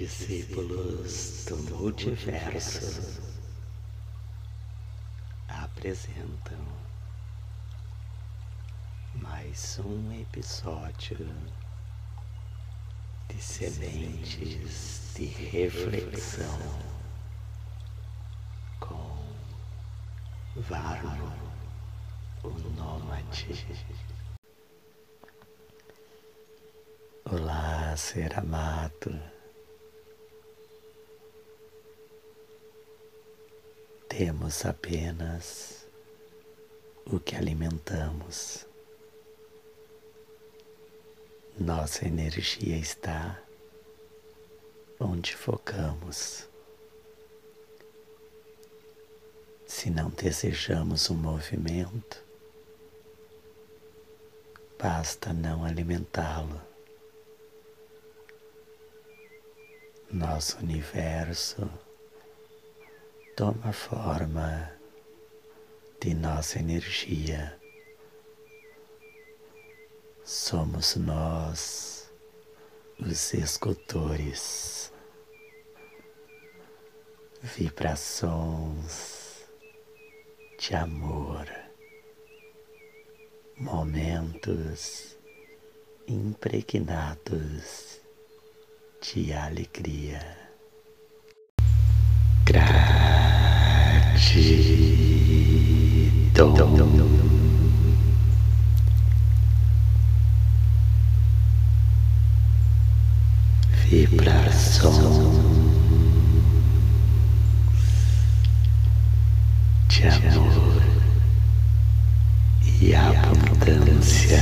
discípulos do multiverso apresentam mais um episódio de sementes de reflexão com Varno, o nômade. Olá, ser amado. Temos apenas o que alimentamos. Nossa energia está onde focamos. Se não desejamos um movimento, basta não alimentá-lo. Nosso universo toma forma de nossa energia. Somos nós os escultores, vibrações de amor, momentos impregnados de alegria. Gratidão. Vibração de amor e abundância.